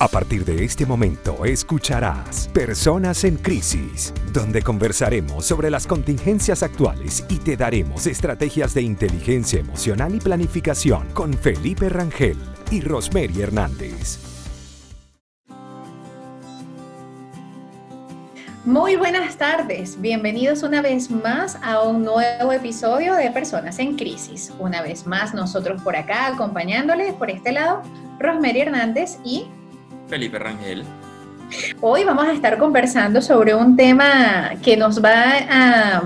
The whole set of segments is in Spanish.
A partir de este momento escucharás Personas en Crisis, donde conversaremos sobre las contingencias actuales y te daremos estrategias de inteligencia emocional y planificación con Felipe Rangel y Rosemary Hernández. Muy buenas tardes, bienvenidos una vez más a un nuevo episodio de Personas en Crisis. Una vez más nosotros por acá acompañándoles por este lado, Rosemary Hernández y Felipe Rangel. Hoy vamos a estar conversando sobre un tema que nos va a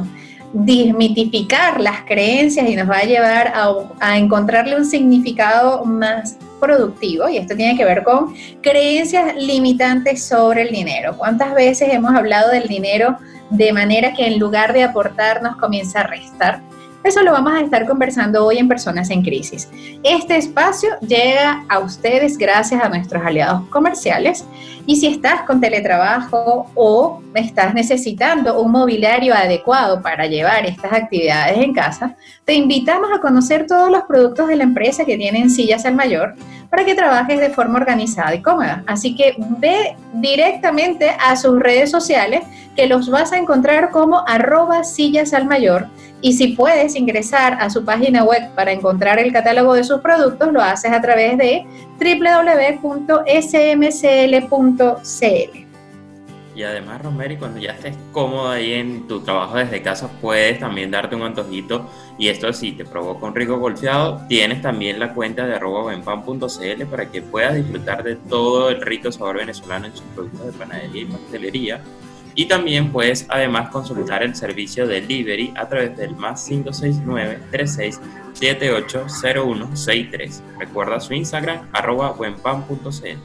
desmitificar las creencias y nos va a llevar a, encontrarle un significado más productivo y esto tiene que ver con creencias limitantes sobre el dinero. ¿Cuántas veces hemos hablado del dinero de manera que en lugar de aportar nos comienza a restar? Eso lo vamos a estar conversando hoy en Personas en Crisis. Este espacio llega a ustedes gracias a nuestros aliados comerciales y si estás con teletrabajo o estás necesitando un mobiliario adecuado para llevar estas actividades en casa, te invitamos a conocer todos los productos de la empresa que tienen sillas al mayor para que trabajes de forma organizada y cómoda. Así que ve directamente a sus redes sociales que los vas a encontrar como arroba sillas al mayor y si puedes ingresar a su página web para encontrar el catálogo de sus productos, lo haces a través de Y además, Rosemary, cuando ya estés cómodo ahí en tu trabajo desde casa, puedes también darte un antojito. Y esto sí, te provoca un rico golfeado. Tienes también la cuenta de arroba para que puedas disfrutar de todo el rico sabor venezolano en sus productos de panadería y pastelería y también puedes además consultar el servicio de delivery a través del más 569-3678-0163. Recuerda su Instagram arroba buenpan.cl.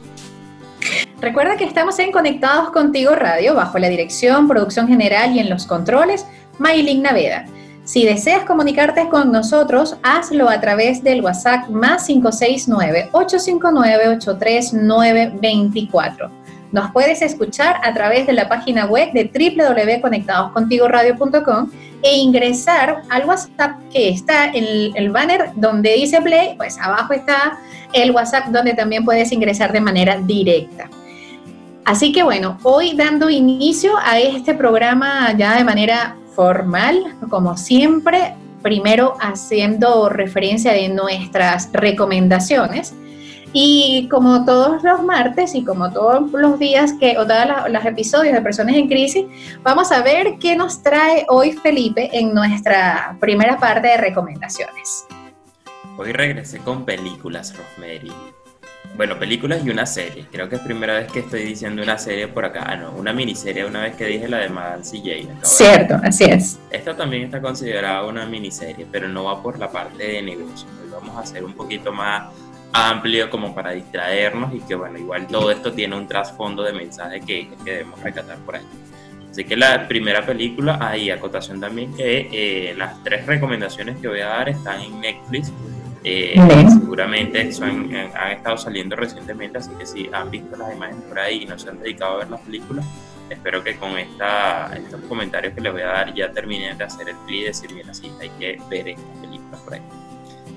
Recuerda que estamos en Conectados Contigo Radio bajo la dirección, producción general y en los controles, Maylin Naveda. Si deseas comunicarte con nosotros, hazlo a través del WhatsApp más 569-859-83924. Nos puedes escuchar a través de la página web de www.conectadoscontigoradio.com e ingresar al WhatsApp que está en el, banner donde dice Play, pues abajo está el WhatsApp donde también puedes ingresar de manera directa. Así que bueno, hoy dando inicio a este programa ya de manera formal, como siempre, primero haciendo referencia de nuestras recomendaciones y como todos los martes y como todos los días que, o todos los episodios de Personas en Crisis, vamos a ver qué nos trae hoy Felipe en nuestra primera parte de recomendaciones. Hoy regresé con películas, Rosemary. Bueno, películas y una serie. Creo que es primera vez que estoy diciendo una serie por acá. Ah, no, una miniserie, una vez que dije la de Madame CJ. Cierto, así es. Esta también está considerada una miniserie, pero no va por la parte de negocio. Hoy vamos a hacer un poquito más amplio como para distraernos y que bueno, igual todo esto tiene un trasfondo de mensaje que, que debemos recatar por ahí. Así que la primera película, hay acotación también que eh, las tres recomendaciones que voy a dar están en Netflix. Eh, seguramente son, eh, han estado saliendo recientemente, así que si han visto las imágenes por ahí y no se han dedicado a ver las películas, espero que con esta, estos comentarios que les voy a dar ya terminen de hacer el clic y decir, mira, sí, hay que ver estas películas por ahí.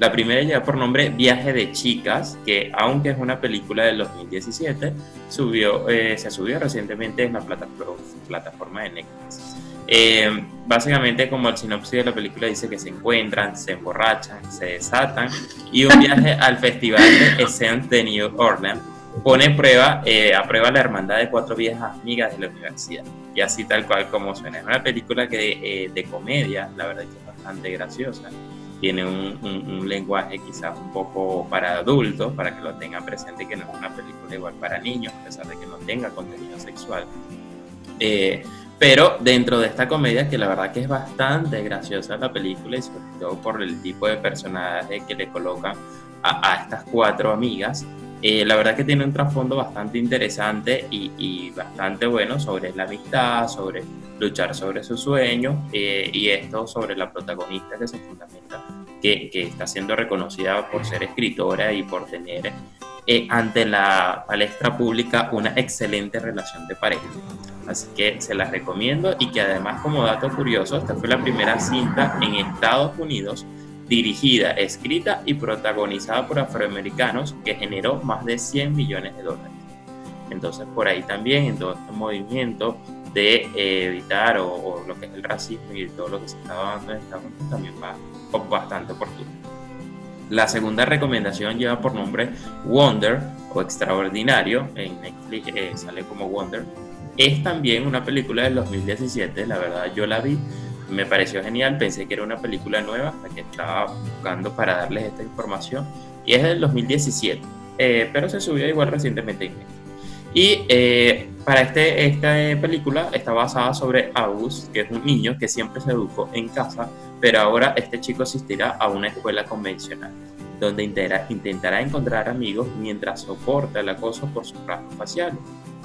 La primera lleva por nombre Viaje de Chicas, que aunque es una película del 2017, subió, eh, se subió recientemente en la plataforma de Netflix. Eh, básicamente, como el sinopsis de la película dice que se encuentran, se emborrachan, se desatan y un viaje al festival de Essence de New Orleans pone prueba, eh, a prueba la hermandad de cuatro viejas amigas de la universidad. Y así tal cual como suena. Es una película que de comedia, la verdad que es bastante graciosa tiene un, lenguaje quizás un poco para adultos, para que lo tengan presente, que no es una película igual para niños, a pesar de que no tenga contenido sexual. Eh, pero dentro de esta comedia, que la verdad que es bastante graciosa la película, y sobre todo por el tipo de personaje que le colocan a, estas cuatro amigas, eh, la verdad que tiene un trasfondo bastante interesante y, y, bastante bueno sobre la amistad, sobre luchar sobre sus sueños eh, y esto sobre la protagonista que se fundamenta, que, que, está siendo reconocida por ser escritora y por tener eh, ante la palestra pública una excelente relación de pareja. Así que se las recomiendo y que además como dato curioso, esta fue la primera cinta en Estados Unidos dirigida, escrita y protagonizada por afroamericanos que generó más de 100 millones de dólares. Entonces por ahí también en todo este movimiento de eh, evitar o, lo que es el racismo y todo lo que se está dando en Estados Unidos también va bastante oportuno. La segunda recomendación lleva por nombre Wonder o Extraordinario, en Netflix eh, sale como Wonder. Es también una película del 2017, la verdad yo la vi, me pareció genial, pensé que era una película nueva hasta que estaba buscando para darles esta información y es del 2017, eh, pero se subió igual recientemente. Y eh, para este, esta película está basada sobre August, que es un niño que siempre se educó en casa, pero ahora este chico asistirá a una escuela convencional, donde intentará encontrar amigos mientras soporta el acoso por sus rasgos faciales,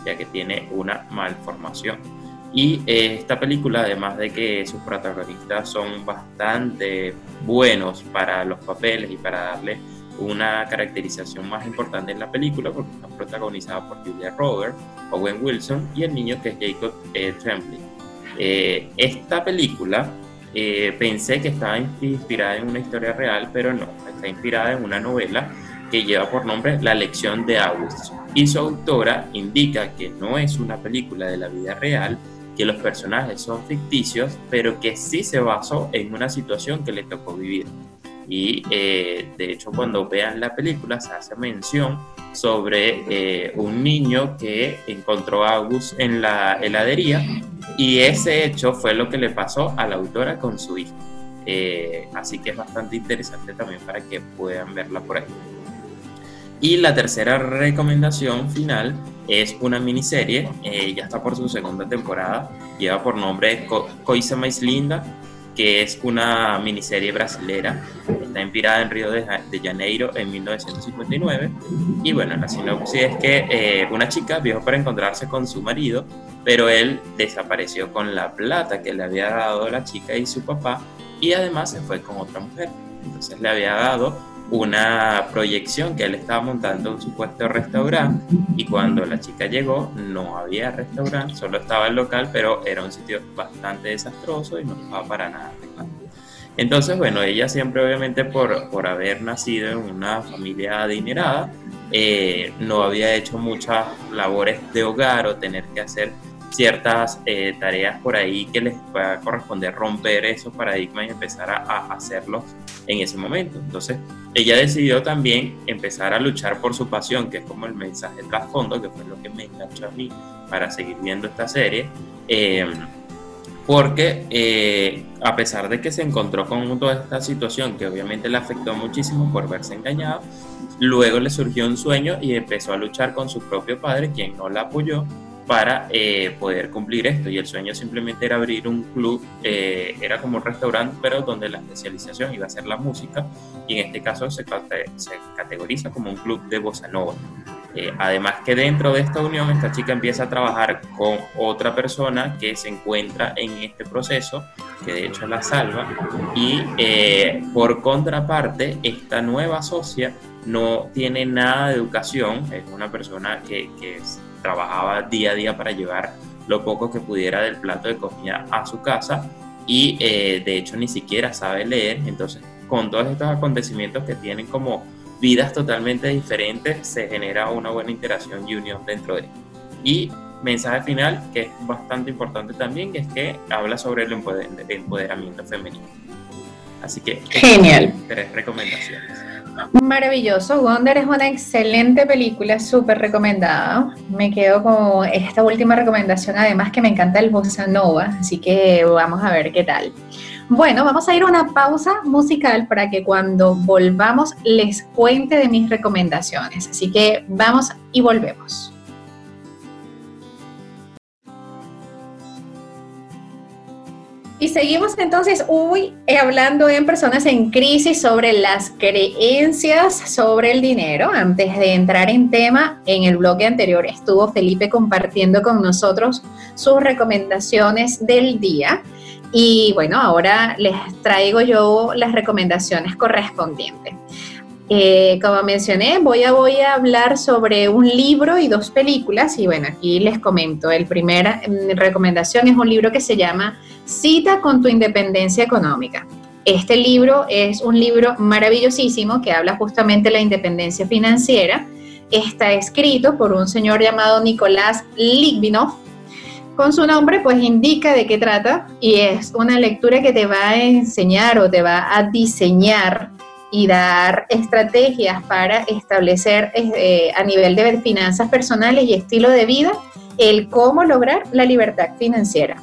ya que tiene una malformación. Y eh, esta película, además de que sus protagonistas son bastante buenos para los papeles y para darle una caracterización más importante en la película porque está protagonizada por Julia Roberts, Owen Wilson y el niño que es Jacob eh, Tremblay. Eh, esta película eh, pensé que estaba inspirada en una historia real, pero no, está inspirada en una novela que lleva por nombre La lección de August y su autora indica que no es una película de la vida real, que los personajes son ficticios, pero que sí se basó en una situación que le tocó vivir y eh, de hecho cuando vean la película se hace mención sobre eh, un niño que encontró a August en la heladería y ese hecho fue lo que le pasó a la autora con su hijo. Eh, así que es bastante interesante también para que puedan verla por ahí. Y la tercera recomendación final es una miniserie, ya está por su segunda temporada, lleva por nombre Coisa Mais Linda, que es una miniserie brasilera, está inspirada en Río de, Janeiro en 1959. Y bueno, la sinopsis es que eh, una chica viajó para encontrarse con su marido, pero él desapareció con la plata que le había dado la chica y su papá, y además se fue con otra mujer. Entonces le había dado una proyección que él estaba montando un supuesto restaurante y cuando la chica llegó no había restaurante, solo estaba el local, pero era un sitio bastante desastroso y no estaba para nada Entonces, bueno, ella siempre obviamente por, por haber nacido en una familia adinerada, eh, no había hecho muchas labores de hogar o tener que hacer ciertas eh, tareas por ahí que les va a corresponder romper esos paradigmas y empezar a, a hacerlos en ese momento. Entonces, ella decidió también empezar a luchar por su pasión, que es como el mensaje trasfondo, que fue lo que me enganchó a mí para seguir viendo esta serie. Em, porque eh, a pesar de que se encontró con toda esta situación que obviamente le afectó muchísimo por verse engañado, luego le surgió un sueño y empezó a luchar con su propio padre, quien no la apoyó, para eh, poder cumplir esto. Y el sueño simplemente era abrir un club, eh, era como un restaurante, pero donde la especialización iba a ser la música, y en este caso se, categoriza como un club de bossa nova. Eh, además que dentro de esta unión, esta chica empieza a trabajar con otra persona que se encuentra en este proceso, que de hecho la salva, y por contraparte, esta nueva socia no tiene nada de educación, es una persona que, que trabajaba día a día para llevar lo poco que pudiera del plato de comida a su casa y eh, de hecho ni siquiera sabe leer. Entonces, con todos estos acontecimientos que tienen como vidas totalmente diferentes, se genera una buena interacción y unión dentro de él. Y mensaje final, que es bastante importante también, es que habla sobre el empoderamiento femenino. Así que, genial. Tres recomendaciones. Maravilloso, Wonder es una excelente película, súper recomendada. Me quedo con esta última recomendación, además que me encanta el bossa nova, así que vamos a ver qué tal. Bueno, vamos a ir a una pausa musical para que cuando volvamos les cuente de mis recomendaciones. Así que vamos y volvemos. Y seguimos entonces hoy hablando en personas en crisis sobre las creencias sobre el dinero. Antes de entrar en tema, en el bloque anterior estuvo Felipe compartiendo con nosotros sus recomendaciones del día. Y bueno, ahora les traigo yo las recomendaciones correspondientes. Eh, como mencioné, voy a, voy a hablar sobre un libro y dos películas. Y bueno, aquí les comento. El primera mm, recomendación es un libro que se llama Cita con tu independencia económica. Este libro es un libro maravillosísimo que habla justamente de la independencia financiera está escrito por un señor llamado Nicolás Litvinov. Con su nombre, pues indica de qué trata y es una lectura que te va a enseñar o te va a diseñar y dar estrategias para establecer eh, a nivel de finanzas personales y estilo de vida el cómo lograr la libertad financiera.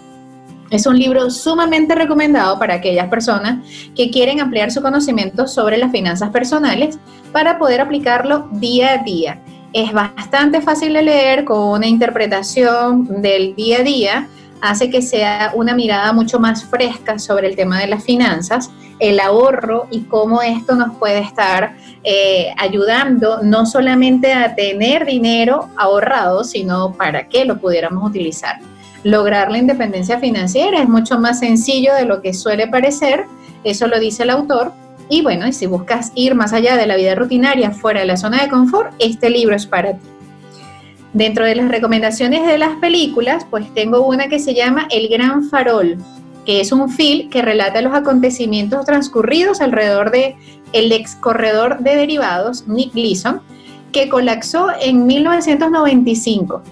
Es un libro sumamente recomendado para aquellas personas que quieren ampliar su conocimiento sobre las finanzas personales para poder aplicarlo día a día. Es bastante fácil de leer con una interpretación del día a día, hace que sea una mirada mucho más fresca sobre el tema de las finanzas, el ahorro y cómo esto nos puede estar eh, ayudando no solamente a tener dinero ahorrado, sino para que lo pudiéramos utilizar lograr la independencia financiera. Es mucho más sencillo de lo que suele parecer, eso lo dice el autor. Y bueno, si buscas ir más allá de la vida rutinaria, fuera de la zona de confort, este libro es para ti. Dentro de las recomendaciones de las películas, pues tengo una que se llama El Gran Farol, que es un film que relata los acontecimientos transcurridos alrededor de el ex corredor de derivados, Nick Gleason, que colapsó en 1995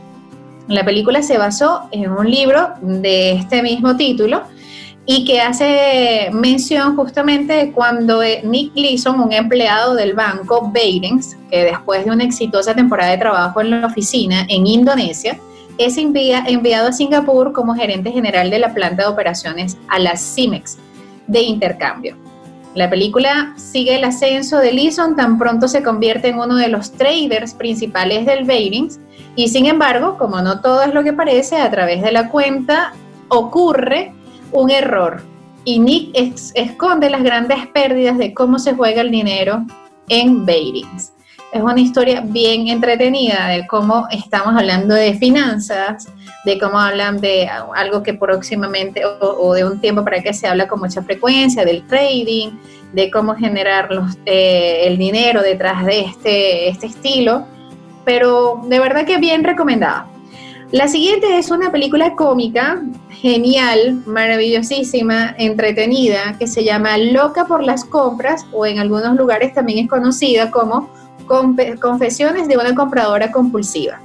la película se basó en un libro de este mismo título y que hace mención justamente de cuando eh, Nick Gleason, un empleado del banco Barings, que después de una exitosa temporada de trabajo en la oficina en Indonesia, es enviado a Singapur como gerente general de la planta de operaciones a la CIMEX de intercambio. La película sigue el ascenso de Gleason tan pronto se convierte en uno de los traders principales del Barings y sin embargo, como no todo es lo que parece, a través de la cuenta ocurre un error y Nick esconde las grandes pérdidas de cómo se juega el dinero en Beirings. Es una historia bien entretenida de cómo estamos hablando de finanzas, de cómo hablan de algo que próximamente o, de un tiempo para que se habla con mucha frecuencia, del trading, de cómo generar los, eh, el dinero detrás de este, este estilo pero de verdad que bien recomendada. La siguiente es una película cómica, genial, maravillosísima, entretenida, que se llama Loca por las compras o en algunos lugares también es conocida como Confesiones de una compradora compulsiva.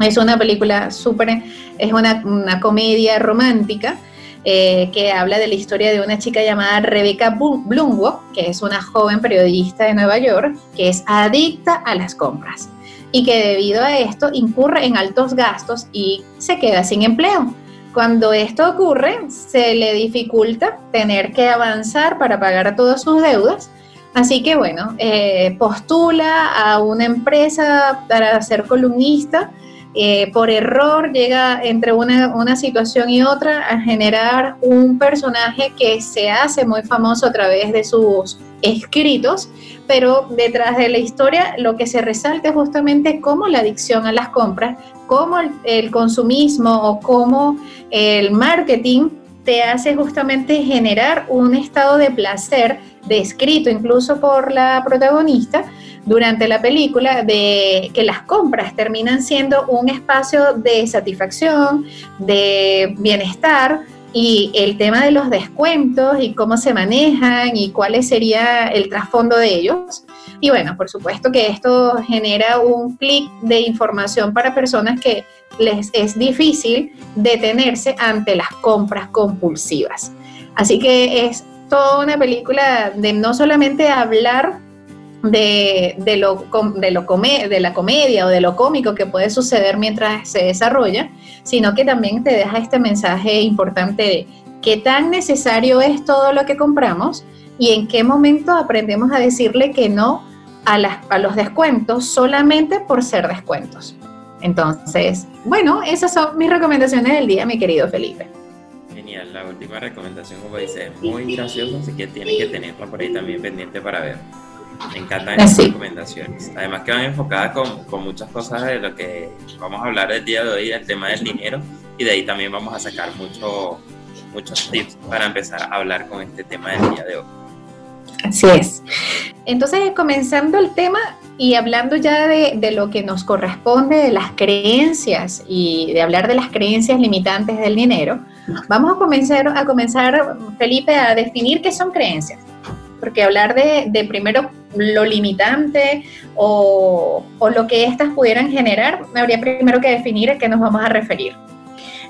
Es una película súper, es una, comedia romántica eh, que habla de la historia de una chica llamada Rebecca Blumwood, que es una joven periodista de Nueva York, que es adicta a las compras y que debido a esto incurre en altos gastos y se queda sin empleo. Cuando esto ocurre, se le dificulta tener que avanzar para pagar todas sus deudas. Así que bueno, eh, postula a una empresa para ser columnista. Eh, por error llega entre una, una situación y otra a generar un personaje que se hace muy famoso a través de sus escritos, pero detrás de la historia lo que se resalta es justamente cómo la adicción a las compras, cómo el, consumismo o cómo el marketing te hace justamente generar un estado de placer descrito incluso por la protagonista durante la película de que las compras terminan siendo un espacio de satisfacción, de bienestar, y el tema de los descuentos y cómo se manejan y cuál sería el trasfondo de ellos. Y bueno, por supuesto que esto genera un clic de información para personas que les es difícil detenerse ante las compras compulsivas. Así que es toda una película de no solamente hablar de, lo, de, lo de la comedia o de lo cómico que puede suceder mientras se desarrolla, sino que también te deja este mensaje importante de qué tan necesario es todo lo que compramos y en qué momento aprendemos a decirle que no a, las, a los descuentos solamente por ser descuentos. Entonces, bueno, esas son mis recomendaciones del día, mi querido Felipe. Genial, la última recomendación, como dice, es muy graciosa, así que tienen que tenerla por ahí también pendiente para ver. Me encantan esas recomendaciones. Además que van enfocadas con, con, muchas cosas de lo que vamos a hablar el día de hoy, el tema del dinero, y de ahí también vamos a sacar mucho, muchos tips para empezar a hablar con este tema del día de hoy. Así es. Entonces, comenzando el tema y hablando ya de, de, lo que nos corresponde, de las creencias y de hablar de las creencias limitantes del dinero, vamos a comenzar, a comenzar, Felipe, a definir qué son creencias. Porque hablar de, de primero lo limitante o, o lo que éstas pudieran generar, habría primero que definir a qué nos vamos a referir.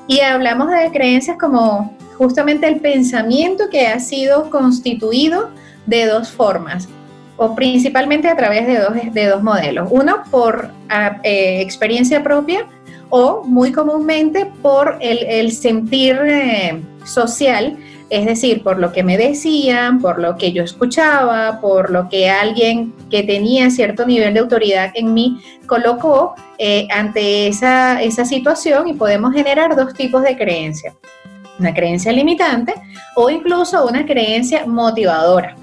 Y hablamos de creencias como justamente el pensamiento que ha sido constituido de dos formas, o principalmente a través de dos, de dos modelos. Uno por ah, eh, experiencia propia o muy comúnmente por el, sentir eh, social, es decir, por lo que me decían, por lo que yo escuchaba, por lo que alguien que tenía cierto nivel de autoridad en mí colocó eh, ante esa, esa situación y podemos generar dos tipos de creencias. Una creencia limitante o incluso una creencia motivadora.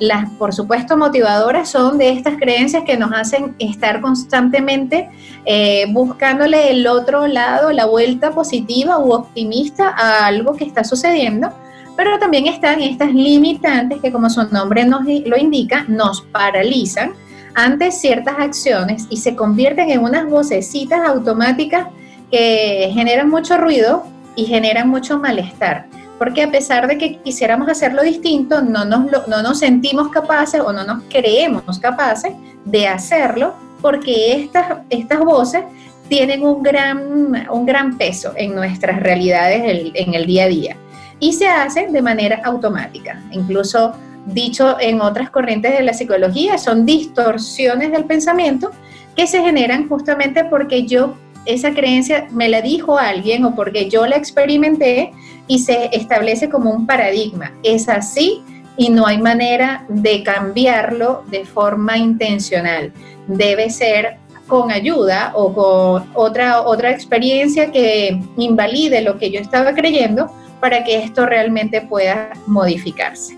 Las, por supuesto, motivadoras son de estas creencias que nos hacen estar constantemente eh, buscándole el otro lado, la vuelta positiva u optimista a algo que está sucediendo, pero también están estas limitantes que, como su nombre nos lo indica, nos paralizan ante ciertas acciones y se convierten en unas vocecitas automáticas que generan mucho ruido y generan mucho malestar. Porque a pesar de que quisiéramos hacerlo distinto, no nos, no nos sentimos capaces o no nos creemos capaces de hacerlo, porque estas, estas voces tienen un gran, un gran peso en nuestras realidades en el día a día y se hacen de manera automática. Incluso dicho en otras corrientes de la psicología, son distorsiones del pensamiento que se generan justamente porque yo esa creencia me la dijo alguien o porque yo la experimenté y se establece como un paradigma. Es así y no hay manera de cambiarlo de forma intencional. Debe ser con ayuda o con otra, otra experiencia que invalide lo que yo estaba creyendo para que esto realmente pueda modificarse.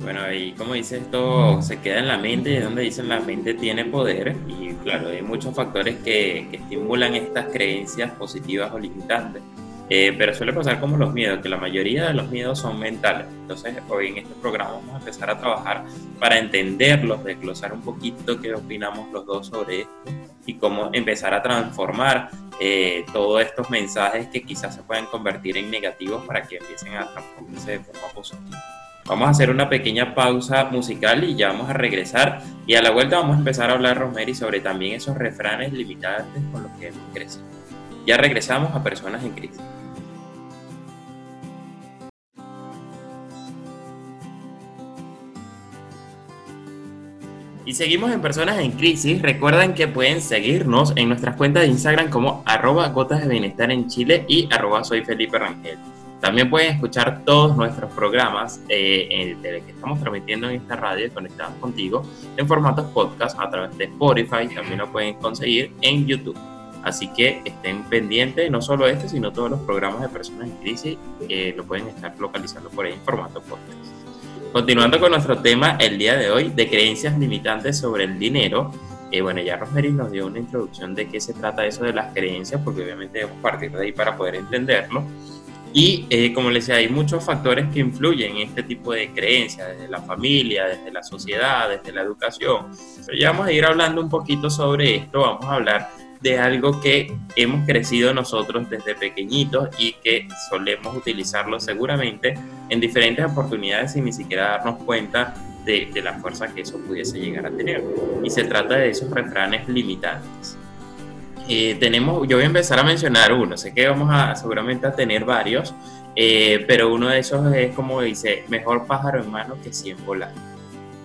Bueno, y como dice, esto se queda en la mente, es donde dicen la mente tiene poder y claro, hay muchos factores que, que estimulan estas creencias positivas o limitantes. Eh, pero suele pasar como los miedos, que la mayoría de los miedos son mentales. Entonces, hoy en este programa vamos a empezar a trabajar para entenderlos, desglosar un poquito qué opinamos los dos sobre esto y cómo empezar a transformar eh, todos estos mensajes que quizás se pueden convertir en negativos para que empiecen a transformarse de forma positiva. Vamos a hacer una pequeña pausa musical y ya vamos a regresar. Y a la vuelta vamos a empezar a hablar, Rosemary, sobre también esos refranes limitantes con los que hemos crecido. Ya regresamos a Personas en Crisis. Y seguimos en Personas en Crisis. Recuerden que pueden seguirnos en nuestras cuentas de Instagram como arroba gotas de bienestar en Chile y arroba soy Felipe Rangel. También pueden escuchar todos nuestros programas eh, que estamos transmitiendo en esta radio conectados contigo en formatos podcast a través de Spotify. También lo pueden conseguir en YouTube. Así que estén pendientes, no solo este, sino todos los programas de personas en crisis, eh, lo pueden estar localizando por ahí en formato podcast. Continuando con nuestro tema el día de hoy de creencias limitantes sobre el dinero. Eh, bueno, ya Rosemary nos dio una introducción de qué se trata eso de las creencias, porque obviamente debemos partir de ahí para poder entenderlo. Y eh, como les decía, hay muchos factores que influyen en este tipo de creencias, desde la familia, desde la sociedad, desde la educación. Pero ya vamos a ir hablando un poquito sobre esto, vamos a hablar de algo que hemos crecido nosotros desde pequeñitos y que solemos utilizarlo seguramente en diferentes oportunidades sin ni siquiera darnos cuenta de, la fuerza que eso pudiese llegar a tener. Y se trata de esos refranes limitantes. Eh, tenemos, yo voy a empezar a mencionar uno, sé que vamos a seguramente a tener varios, eh, pero uno de esos es como dice, mejor pájaro en mano que 100 volando.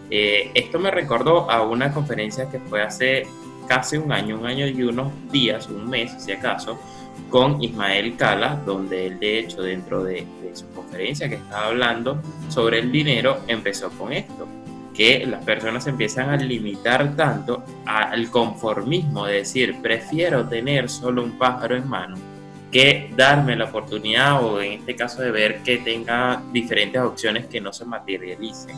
Eh, esto me recordó a una conferencia que fue hace casi un año, un año y unos días, un mes si acaso, con Ismael Cala, donde él de hecho dentro de, su conferencia que estaba hablando sobre el dinero empezó con esto, que las personas empiezan a limitar tanto al conformismo de decir, prefiero tener solo un pájaro en mano que darme la oportunidad o en este caso de ver que tenga diferentes opciones que no se materialicen.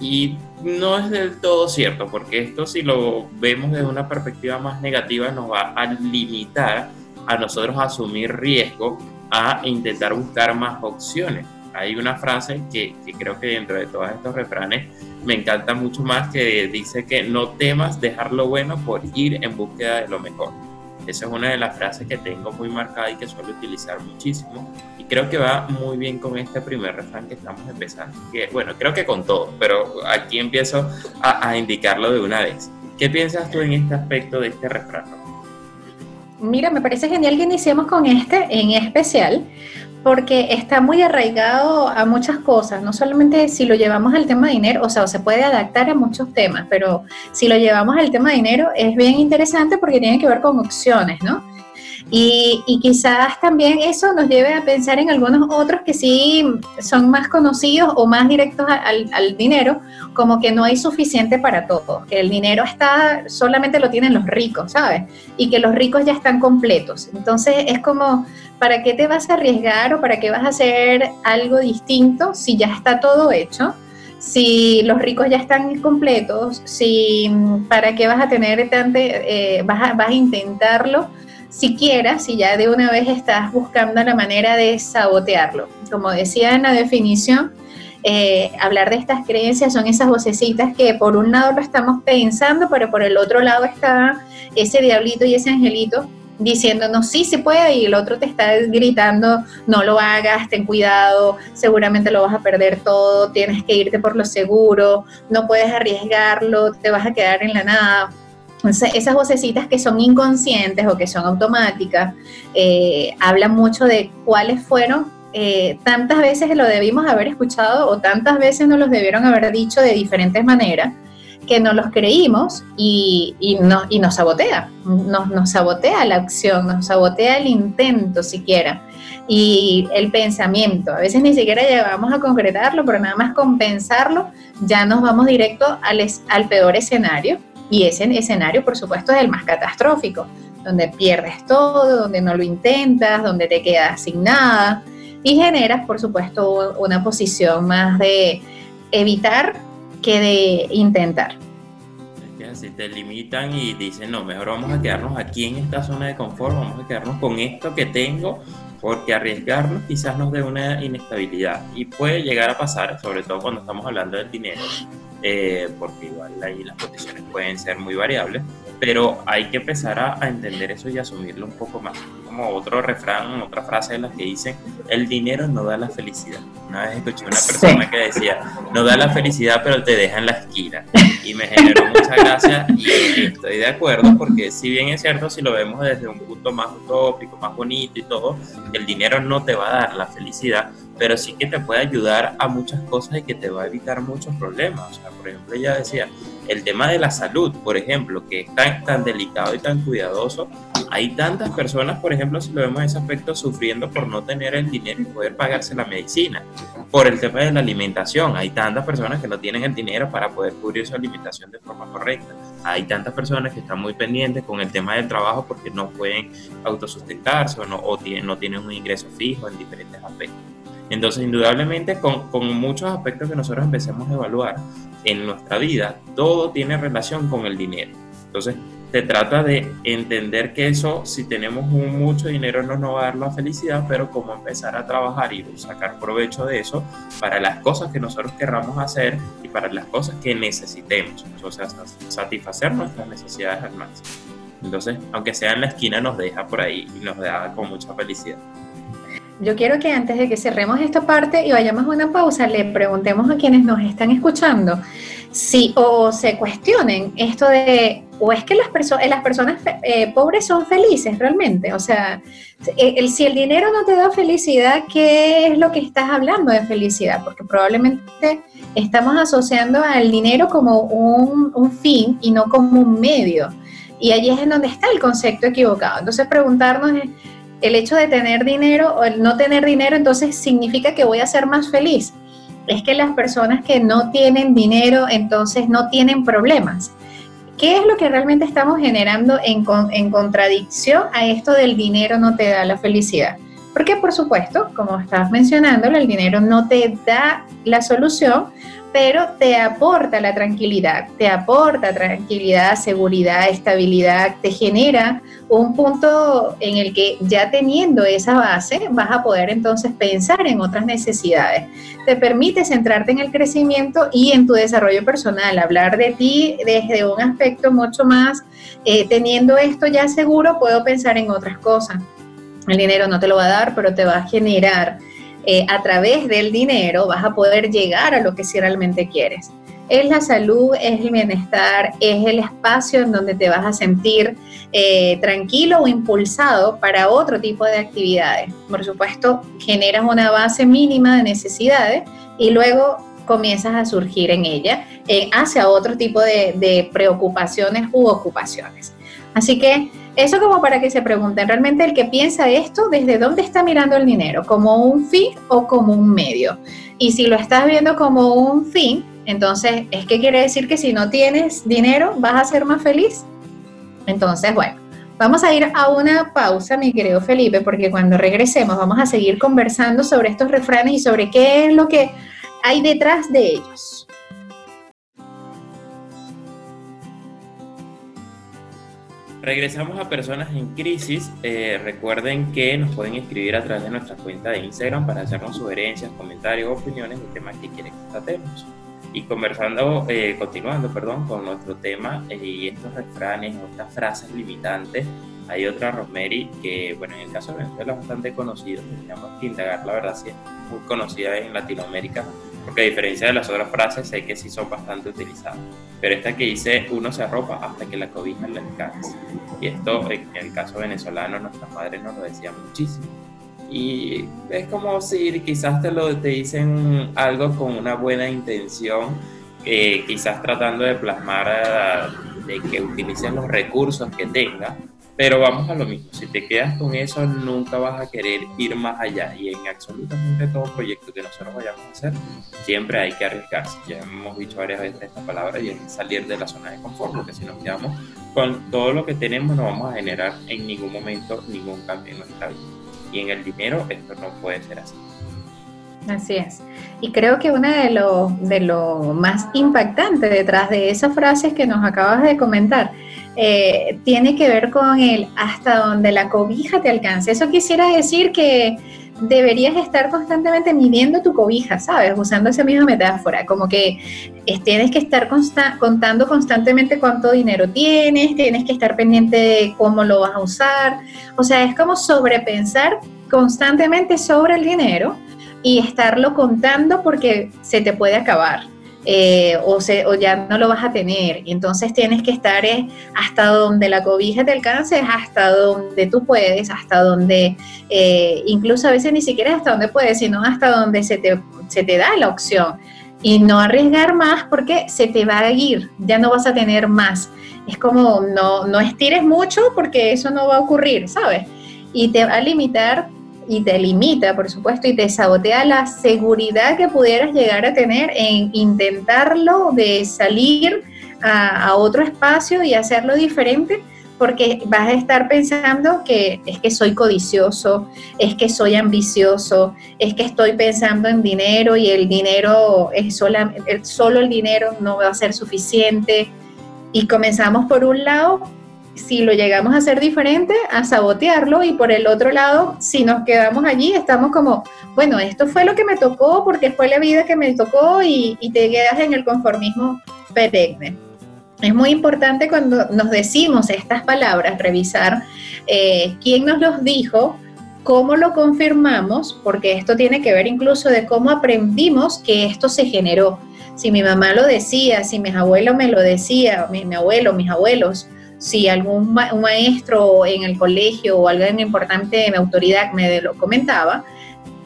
Y no es del todo cierto, porque esto si lo vemos desde una perspectiva más negativa nos va a limitar a nosotros a asumir riesgo, a intentar buscar más opciones. Hay una frase que, que creo que dentro de todos estos refranes me encanta mucho más que dice que no temas dejar lo bueno por ir en búsqueda de lo mejor. Esa es una de las frases que tengo muy marcada y que suelo utilizar muchísimo. Y creo que va muy bien con este primer refrán que estamos empezando. Que, bueno, creo que con todo, pero aquí empiezo a, a indicarlo de una vez. ¿Qué piensas tú en este aspecto de este refrán? Mira, me parece genial que iniciemos con este en especial, porque está muy arraigado a muchas cosas, no solamente si lo llevamos al tema de dinero, o sea, se puede adaptar a muchos temas, pero si lo llevamos al tema de dinero es bien interesante porque tiene que ver con opciones, ¿no? Y, quizás también eso nos lleve a pensar en algunos otros que sí son más conocidos o más directos al, dinero, como que no hay suficiente para todos, que el dinero está, solamente lo tienen los ricos, ¿sabes? Y que los ricos ya están completos. Entonces es como, ¿para qué te vas a arriesgar o para qué vas a hacer algo distinto si ya está todo hecho? si los ricos ya están completos, si para qué vas a tener tanto, eh, vas, vas, a, intentarlo siquiera si ya de una vez estás buscando la manera de sabotearlo. Como decía en la definición, eh, hablar de estas creencias son esas vocecitas que por un lado lo estamos pensando, pero por el otro lado está ese diablito y ese angelito diciéndonos sí se puede y el otro te está gritando no lo hagas, ten cuidado, seguramente lo vas a perder todo, tienes que irte por lo seguro, no puedes arriesgarlo, te vas a quedar en la nada esas vocecitas que son inconscientes o que son automáticas, eh, hablan mucho de cuáles fueron, eh, tantas veces lo debimos haber escuchado o tantas veces nos los debieron haber dicho de diferentes maneras, que no los creímos y, y, no, y nos sabotea, nos, nos sabotea la acción, nos sabotea el intento siquiera y el pensamiento. A veces ni siquiera llegamos a concretarlo, pero nada más con pensarlo ya nos vamos directo al, al peor escenario y ese escenario, por supuesto, es el más catastrófico, donde pierdes todo, donde no lo intentas, donde te quedas sin nada y generas, por supuesto, una posición más de evitar que de intentar. Si te limitan y dicen, no, mejor vamos a quedarnos aquí en esta zona de confort, vamos a quedarnos con esto que tengo, porque arriesgarnos quizás nos dé una inestabilidad y puede llegar a pasar, sobre todo cuando estamos hablando del dinero, eh, porque igual ahí las condiciones pueden ser muy variables, pero hay que empezar a, entender eso y asumirlo un poco más. Como otro refrán, otra frase de las que dicen, el dinero no da la felicidad. Una vez escuché una persona que decía, no da la felicidad, pero te deja en la esquina. Y me generó mucha gracia y estoy de acuerdo porque si bien es cierto, si lo vemos desde un punto más utópico, más bonito y todo, el dinero no te va a dar la felicidad, pero sí que te puede ayudar a muchas cosas y que te va a evitar muchos problemas. O sea, por ejemplo, ella decía, el tema de la salud, por ejemplo, que es tan, tan delicado y tan cuidadoso, hay tantas personas, por ejemplo, si lo vemos en ese aspecto, sufriendo por no tener el dinero y poder pagarse la medicina. Por el tema de la alimentación, hay tantas personas que no tienen el dinero para poder cubrir su alimentación de forma correcta. Hay tantas personas que están muy pendientes con el tema del trabajo porque no pueden autosustentarse o no, o tienen, no tienen un ingreso fijo en diferentes aspectos. Entonces, indudablemente, con, con, muchos aspectos que nosotros empecemos a evaluar en nuestra vida, todo tiene relación con el dinero. Entonces, se trata de entender que eso, si tenemos mucho dinero, no nos va a dar la felicidad, pero cómo empezar a trabajar y sacar provecho de eso para las cosas que nosotros querramos hacer y para las cosas que necesitemos. O sea, satisfacer nuestras necesidades al máximo. Entonces, aunque sea en la esquina, nos deja por ahí y nos da con mucha felicidad. Yo quiero que antes de que cerremos esta parte y vayamos a una pausa, le preguntemos a quienes nos están escuchando si o se cuestionen esto de, o es que las, personas las personas eh, pobres son felices realmente. O sea, el, si el dinero no te da felicidad, ¿qué es lo que estás hablando de felicidad? Porque probablemente estamos asociando al dinero como un, un fin y no como un medio. Y allí es en donde está el concepto equivocado. Entonces preguntarnos el hecho de tener dinero o el no tener dinero, entonces significa que voy a ser más feliz. Es que las personas que no tienen dinero, entonces no tienen problemas. ¿Qué es lo que realmente estamos generando en, en contradicción a esto del dinero no te da la felicidad? Porque por supuesto, como estabas mencionando, el dinero no te da la solución, pero te aporta la tranquilidad, te aporta tranquilidad, seguridad, estabilidad, te genera un punto en el que ya teniendo esa base vas a poder entonces pensar en otras necesidades. Te permite centrarte en el crecimiento y en tu desarrollo personal, hablar de ti desde un aspecto mucho más, eh, teniendo esto ya seguro, puedo pensar en otras cosas. El dinero no te lo va a dar, pero te va a generar eh, a través del dinero vas a poder llegar a lo que sí realmente quieres. Es la salud, es el bienestar, es el espacio en donde te vas a sentir eh, tranquilo o impulsado para otro tipo de actividades. Por supuesto, generas una base mínima de necesidades y luego comienzas a surgir en ella eh, hacia otro tipo de, de preocupaciones u ocupaciones. Así que eso como para que se pregunten realmente el que piensa esto, ¿desde dónde está mirando el dinero? ¿Como un fin o como un medio? Y si lo estás viendo como un fin, entonces, ¿es que quiere decir que si no tienes dinero vas a ser más feliz? Entonces, bueno, vamos a ir a una pausa, mi querido Felipe, porque cuando regresemos vamos a seguir conversando sobre estos refranes y sobre qué es lo que hay detrás de ellos. Regresamos a Personas en Crisis. Eh, recuerden que nos pueden escribir a través de nuestra cuenta de Instagram para hacernos sugerencias, comentarios opiniones de temas que quieren que tratemos. Y conversando, eh, continuando, perdón, con nuestro tema eh, y estos refranes estas frases limitantes, hay otra Rosemary que, bueno, en el caso de Venezuela es bastante conocido, tenemos que indagar, la verdad, sí es muy conocida en Latinoamérica, porque a diferencia de las otras frases, sé que sí son bastante utilizadas. Pero esta que dice, uno se arropa hasta que la cobija le alcance. Y esto, en el caso venezolano, nuestras madres nos lo decían muchísimo. Y es como si quizás te lo te dicen algo con una buena intención, eh, quizás tratando de plasmar eh, de que utilicen los recursos que tenga, pero vamos a lo mismo, si te quedas con eso nunca vas a querer ir más allá y en absolutamente todo proyecto que nosotros vayamos a hacer, siempre hay que arriesgarse. Ya hemos dicho varias veces esta palabra y es salir de la zona de confort, porque si nos quedamos con todo lo que tenemos no vamos a generar en ningún momento ningún cambio en nuestra vida. Y en el dinero esto no puede ser así. Así es. Y creo que una de lo, de lo más impactante detrás de esas frases que nos acabas de comentar eh, tiene que ver con el hasta donde la cobija te alcance. Eso quisiera decir que deberías estar constantemente midiendo tu cobija, ¿sabes? Usando esa misma metáfora, como que tienes que estar contando constantemente cuánto dinero tienes, tienes que estar pendiente de cómo lo vas a usar, o sea, es como sobrepensar constantemente sobre el dinero y estarlo contando porque se te puede acabar. Eh, o, se, o, ya no lo vas a tener. Entonces tienes que estar eh, hasta donde la cobija te alcance, hasta donde tú puedes, hasta donde, eh, incluso a veces ni siquiera hasta donde puedes, sino hasta donde se te, se te da la opción. Y no arriesgar más porque se te va a ir, ya no vas a tener más. Es como no, no estires mucho porque eso no va a ocurrir, ¿sabes? Y te va a limitar y te limita, por supuesto, y te sabotea la seguridad que pudieras llegar a tener en intentarlo de salir a, otro espacio y hacerlo diferente, porque vas a estar pensando que es que soy codicioso, es que soy ambicioso, es que estoy pensando en dinero y el dinero es solo el dinero no va a ser suficiente. Y comenzamos por un lado si lo llegamos a hacer diferente, a sabotearlo y por el otro lado, si nos quedamos allí, estamos como, bueno, esto fue lo que me tocó porque fue la vida que me tocó y, te quedas en el conformismo perenne. Es muy importante cuando nos decimos estas palabras, revisar eh, quién nos los dijo, cómo lo confirmamos, porque esto tiene que ver incluso de cómo aprendimos que esto se generó. Si mi mamá lo decía, si mis abuelos me lo decía, mi, mi abuelo, mis abuelos, si algún maestro en el colegio o alguien importante de mi autoridad me lo comentaba,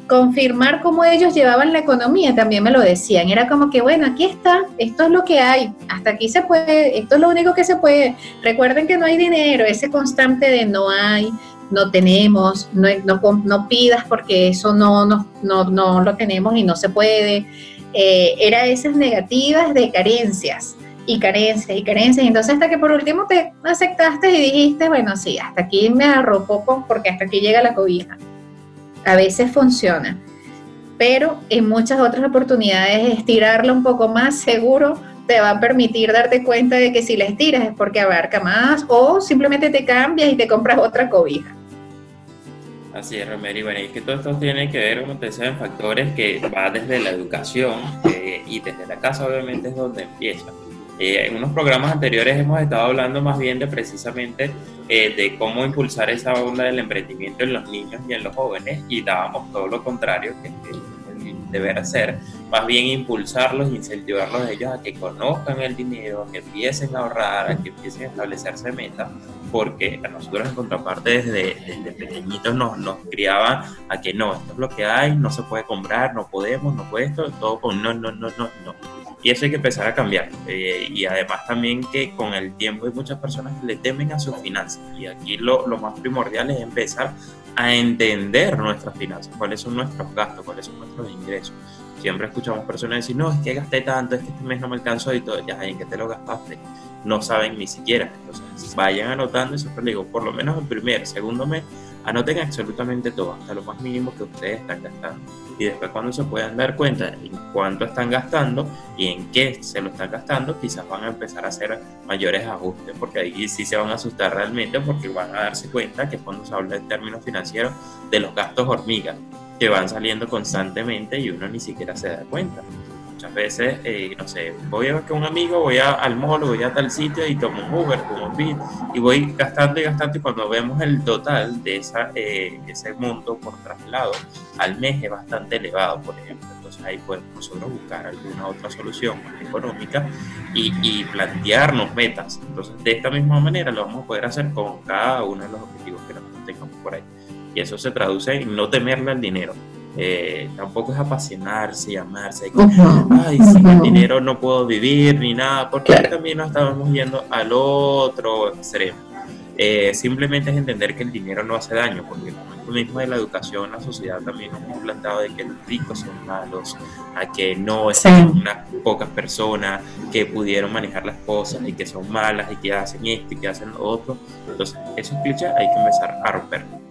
confirmar cómo ellos llevaban la economía también me lo decían. Era como que, bueno, aquí está, esto es lo que hay, hasta aquí se puede, esto es lo único que se puede. Recuerden que no hay dinero, ese constante de no hay, no tenemos, no, no, pidas porque eso no, no, no, lo tenemos y no se puede. Eh, era esas negativas de carencias y carencias y carencias. Entonces hasta que por último te aceptaste y dijiste, bueno, sí, hasta aquí me arropó porque hasta aquí llega la cobija. a veces funciona, pero en muchas otras oportunidades estirarla un poco más seguro te va a permitir darte cuenta de que si la estiras es porque abarca más o simplemente te cambias y te compras otra cobija. Así es, Romero. Y bueno, es que todo esto tiene que ver, como te en factores que va desde la educación eh, y desde la casa, obviamente, es donde empieza. Eh, en unos programas anteriores hemos estado hablando más bien de precisamente eh, de cómo impulsar esa onda del emprendimiento en los niños y en los jóvenes y dábamos todo lo contrario, que, que deber hacer, más bien impulsarlos, incentivarlos ellos a que conozcan el dinero, a que empiecen a ahorrar, a que empiecen a establecerse metas, porque a nosotros en contraparte desde, desde pequeñitos nos, nos criaban a que no, esto es lo que hay, no se puede comprar, no podemos, no puede esto, todo con no, no, no, no, no. Y eso hay que empezar a cambiar. Eh, y además también que con el tiempo hay muchas personas que le temen a sus finanzas. Y aquí lo, lo más primordial es empezar a entender nuestras finanzas, cuáles son nuestros gastos, cuáles son nuestros ingresos. Siempre escuchamos personas decir, no, es que gasté tanto, es que este mes no me alcanzó y todo, ya, ¿en qué te lo gastaste? No saben ni siquiera. Entonces, vayan anotando y siempre digo, por lo menos el primer, segundo mes, anoten absolutamente todo, hasta lo más mínimo que ustedes están gastando. Y después cuando se puedan dar cuenta en cuánto están gastando y en qué se lo están gastando, quizás van a empezar a hacer mayores ajustes, porque ahí sí se van a asustar realmente, porque van a darse cuenta que cuando se habla en términos financieros de los gastos hormigas, que van saliendo constantemente y uno ni siquiera se da cuenta muchas veces, eh, no sé, voy a con un amigo, voy a, al mall, voy a tal sitio y tomo un Uber, tomo un Bit y voy gastando y gastando y cuando vemos el total de esa, eh, ese monto por traslado al mes es bastante elevado, por ejemplo. Entonces ahí podemos nosotros buscar alguna otra solución más económica y, y plantearnos metas. Entonces de esta misma manera lo vamos a poder hacer con cada uno de los objetivos que nosotros tengamos por ahí. Y eso se traduce en no temerle al dinero eh, tampoco es apasionarse y amarse. Ay, sin el dinero no puedo vivir ni nada, porque también nos estamos yendo al otro extremo. Eh, simplemente es entender que el dinero no hace daño, porque el momento mismo de la educación, la sociedad también nos ha implantado de que los ricos son malos, a que no es unas pocas personas que pudieron manejar las cosas y que son malas y que hacen esto y que hacen lo otro. Entonces, esos clichés hay que empezar a romperlos.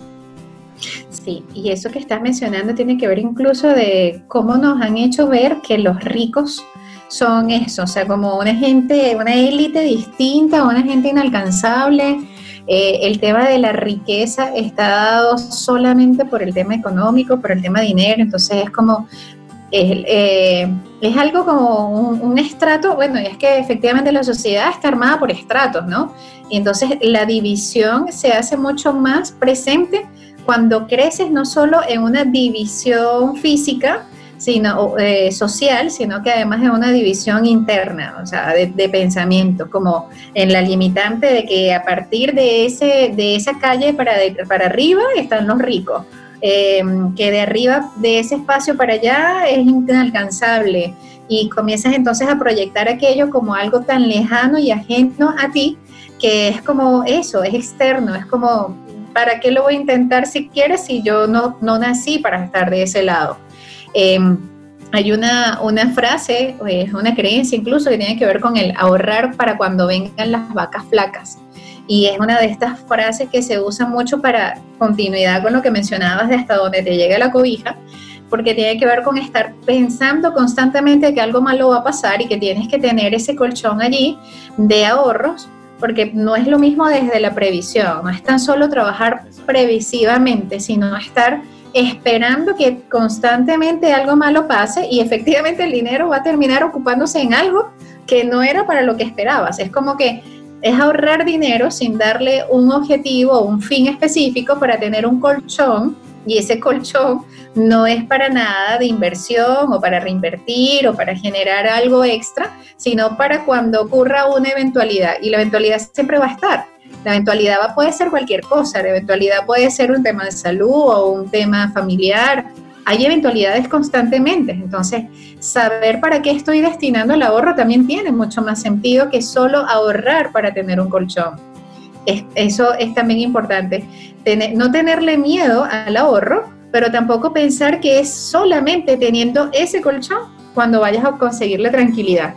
Sí, y eso que estás mencionando tiene que ver incluso de cómo nos han hecho ver que los ricos son eso, o sea, como una gente, una élite distinta, una gente inalcanzable. Eh, el tema de la riqueza está dado solamente por el tema económico, por el tema dinero, entonces es como, eh, es algo como un, estrato, bueno, y es que efectivamente la sociedad está armada por estratos, ¿no? Y entonces la división se hace mucho más presente cuando creces no solo en una división física, sino eh, social, sino que además es una división interna, o sea, de, pensamiento, como en la limitante de que a partir de, ese, de esa calle para, para arriba están los ricos, em, que de arriba de ese espacio para allá es inalcanzable. Y comienzas entonces a proyectar aquello como algo tan lejano y ajeno a ti, que es como eso, es externo, es como ¿para qué lo voy a intentar si quieres si yo no, no nací para estar de ese lado? Em, hay una, una frase, es una creencia incluso que tiene que ver con el ahorrar para cuando vengan las vacas flacas. Y es una de estas frases que se usa mucho para continuidad con lo que mencionabas de hasta donde te llega la cobija, porque tiene que ver con estar pensando constantemente que algo malo va a pasar y que tienes que tener ese colchón allí de ahorros porque no es lo mismo desde la previsión, no es tan solo trabajar previsivamente, sino estar esperando que constantemente algo malo pase y efectivamente el dinero va a terminar ocupándose en algo que no era para lo que esperabas. Es como que es ahorrar dinero sin darle un objetivo o un fin específico para tener un colchón y ese colchón no es para nada de inversión o para reinvertir o para generar algo extra, sino para cuando ocurra una eventualidad. Y la eventualidad siempre va a estar. La eventualidad puede ser cualquier cosa, la eventualidad puede ser un tema de salud o un tema familiar. Hay eventualidades constantemente, entonces saber para qué estoy destinando el ahorro también tiene mucho más sentido que solo ahorrar para tener un colchón. Eso es también importante. no tenerle miedo al ahorro, pero tampoco pensar que es solamente teniendo ese colchón cuando vayas a conseguir la tranquilidad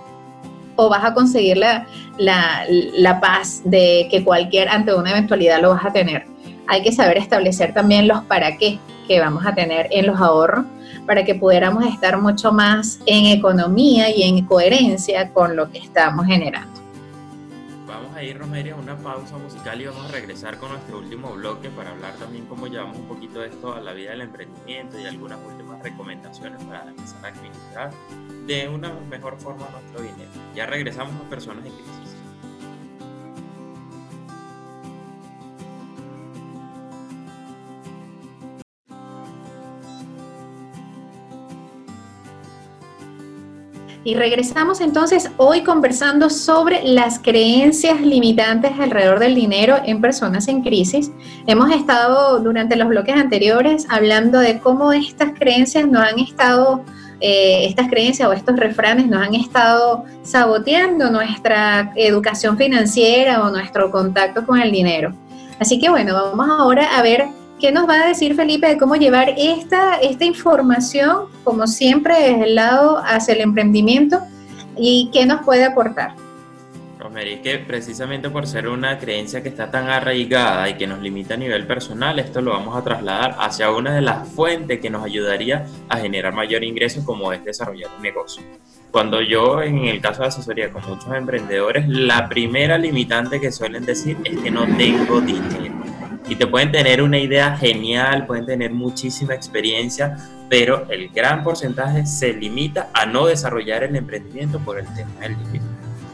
o vas a conseguir la, la, paz de que cualquier ante una eventualidad lo vas a tener. hay que saber establecer también los para qué que vamos a tener en los ahorros para que pudiéramos estar mucho más en economía y en coherencia con lo que estamos generando. A ir, Romeria, a una pausa musical y vamos a regresar con nuestro último bloque para hablar también cómo llevamos un poquito de esto a la vida del emprendimiento y algunas últimas recomendaciones para empezar a administrar de una mejor forma nuestro dinero. Ya regresamos a Personas en Crisis. Y regresamos entonces hoy conversando sobre las creencias limitantes alrededor del dinero en personas en crisis. Hemos estado durante los bloques anteriores hablando de cómo estas creencias nos han estado, eh, estas creencias o estos refranes nos han estado saboteando nuestra educación financiera o nuestro contacto con el dinero. Así que bueno, vamos ahora a ver ¿Qué nos va a decir Felipe de cómo llevar esta, esta información, como siempre, desde el lado hacia el emprendimiento y qué nos puede aportar? Rosemary, que precisamente por ser una creencia que está tan arraigada y que nos limita a nivel personal, esto lo vamos a trasladar hacia una de las fuentes que nos ayudaría a generar mayor ingreso, como es desarrollar un negocio. Cuando yo, en el caso de asesoría con muchos emprendedores, la primera limitante que suelen decir es que no tengo dinero y te pueden tener una idea genial, pueden tener muchísima experiencia, pero el gran porcentaje se limita a no desarrollar el emprendimiento por el tema del dinero.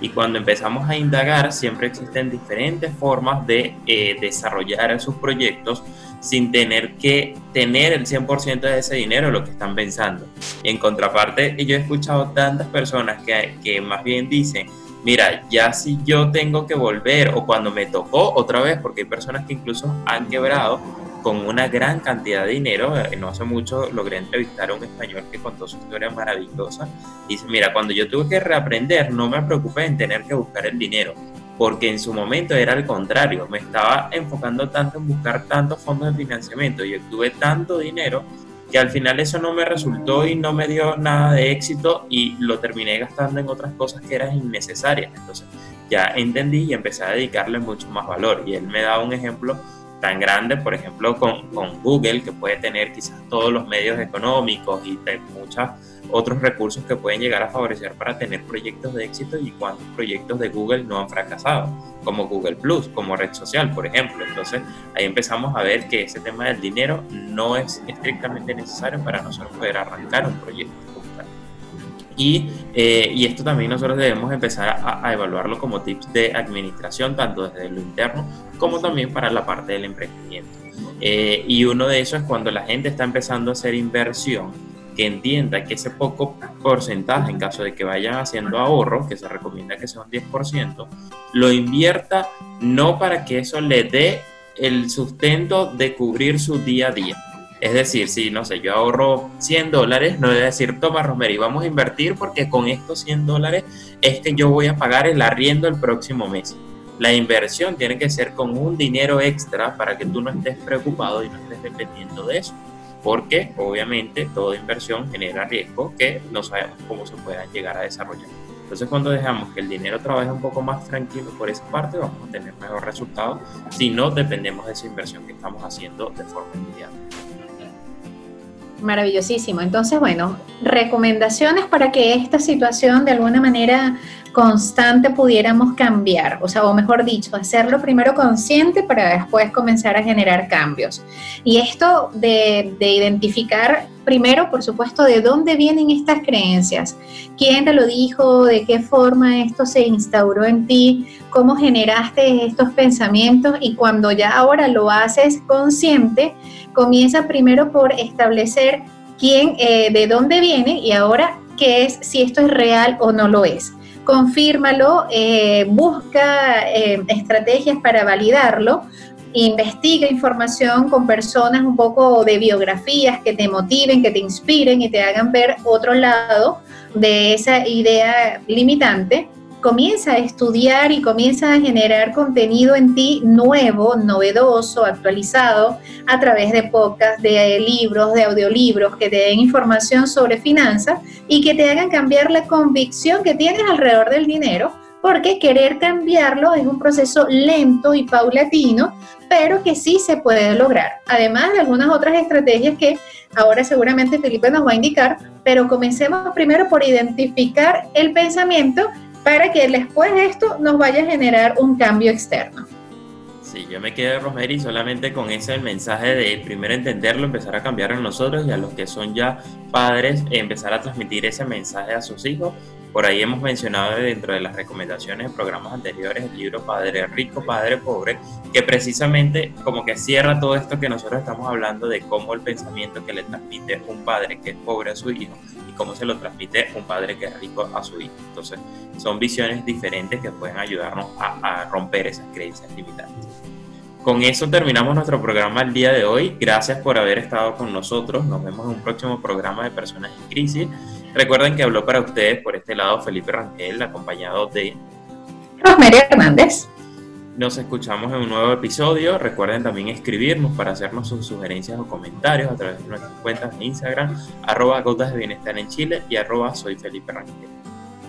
Y cuando empezamos a indagar, siempre existen diferentes formas de eh, desarrollar sus proyectos sin tener que tener el 100% de ese dinero, lo que están pensando. Y en contraparte, yo he escuchado tantas personas que, que más bien dicen, mira, ya si yo tengo que volver o cuando me tocó otra vez, porque hay personas que incluso han quebrado con una gran cantidad de dinero. Eh, no hace mucho logré entrevistar a un español que contó su historia maravillosa. Dice, mira, cuando yo tuve que reaprender, no me preocupé en tener que buscar el dinero, porque en su momento era al contrario, me estaba enfocando tanto en buscar tantos fondos de financiamiento y obtuve tanto dinero que al final eso no me resultó y no me dio nada de éxito y lo terminé gastando en otras cosas que eran innecesarias. Entonces ya entendí y empecé a dedicarle mucho más valor. Y él me da un ejemplo tan grande, por ejemplo, con, con Google, que puede tener quizás todos los medios económicos y muchas otros recursos que pueden llegar a favorecer para tener proyectos de éxito y cuántos proyectos de Google no han fracasado, como Google Plus, como red social, por ejemplo. Entonces ahí empezamos a ver que ese tema del dinero no es estrictamente necesario para nosotros poder arrancar un proyecto. Y, eh, y, esto también nosotros debemos empezar a, evaluarlo como tips de administración, tanto desde lo interno como también para la parte del emprendimiento. Eh, y uno de esos es cuando la gente está empezando a hacer inversión que entienda que ese poco porcentaje, en caso de que vayan haciendo ahorro, que se recomienda que sea un 10%, lo invierta no para que eso le dé el sustento de cubrir su día a día. Es decir, si, no sé, yo ahorro 100 dólares, no debe decir, toma Rosemary, vamos a invertir porque con estos 100 dólares es que yo voy a pagar el arriendo el próximo mes. La inversión tiene que ser con un dinero extra para que tú no estés preocupado y no estés dependiendo de eso porque obviamente toda inversión genera riesgo que no sabemos cómo se puedan llegar a desarrollar. Entonces cuando dejamos que el dinero trabaje un poco más tranquilo por esa parte, vamos a tener mejor resultados si no dependemos de esa inversión que estamos haciendo de forma inmediata. Maravillosísimo. Entonces, bueno, recomendaciones para que esta situación de alguna manera constante pudiéramos cambiar, o sea, o mejor dicho, hacerlo primero consciente para después comenzar a generar cambios. Y esto de, identificar primero, por supuesto, de dónde vienen estas creencias, quién te lo dijo, de qué forma esto se instauró en ti, cómo generaste estos pensamientos y cuando ya ahora lo haces consciente, comienza primero por establecer quién, eh, de dónde viene y ahora qué es, si esto es real o no lo es. Confírmalo, eh, busca eh, estrategias para validarlo, investiga información con personas un poco de biografías que te motiven, que te inspiren y te hagan ver otro lado de esa idea limitante comienza a estudiar y comienza a generar contenido en ti nuevo, novedoso, actualizado a través de podcasts, de libros, de audiolibros que te den información sobre finanzas y que te hagan cambiar la convicción que tienes alrededor del dinero porque querer cambiarlo es un proceso lento y paulatino, pero que sí se puede lograr. Además de algunas otras estrategias que ahora seguramente Felipe nos va a indicar, pero comencemos primero por identificar el pensamiento para que después de esto nos vaya a generar un cambio externo. Sí, yo me quedé, Rosemary, solamente con ese mensaje de primero entenderlo, empezar a cambiar en nosotros y a los que son ya padres, empezar a transmitir ese mensaje a sus hijos. Por ahí hemos mencionado dentro de las recomendaciones de programas anteriores el libro Padre Rico, Padre Pobre, que precisamente como que cierra todo esto que nosotros estamos hablando de cómo el pensamiento que le transmite un padre que es pobre a su hijo y cómo se lo transmite un padre que es rico a su hijo. Entonces, son visiones diferentes que pueden ayudarnos a, a romper esas creencias limitantes. Con eso terminamos nuestro programa el día de hoy. Gracias por haber estado con nosotros. Nos vemos en un próximo programa de Personas en Crisis. Recuerden que habló para ustedes por este lado Felipe Rangel, acompañado de Rosemary Hernández. Nos escuchamos en un nuevo episodio. Recuerden también escribirnos para hacernos sus sugerencias o comentarios a través de nuestras cuentas de Instagram, arroba gotas de bienestar en Chile y arroba soy Felipe Rangel.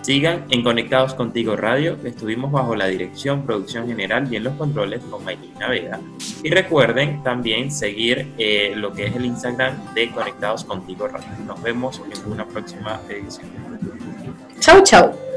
Sigan en Conectados Contigo Radio, estuvimos bajo la dirección, producción general y en los controles con Maylina Vega. Y recuerden también seguir eh, lo que es el Instagram de Conectados Contigo Radio. Nos vemos en una próxima edición. Chau, chau.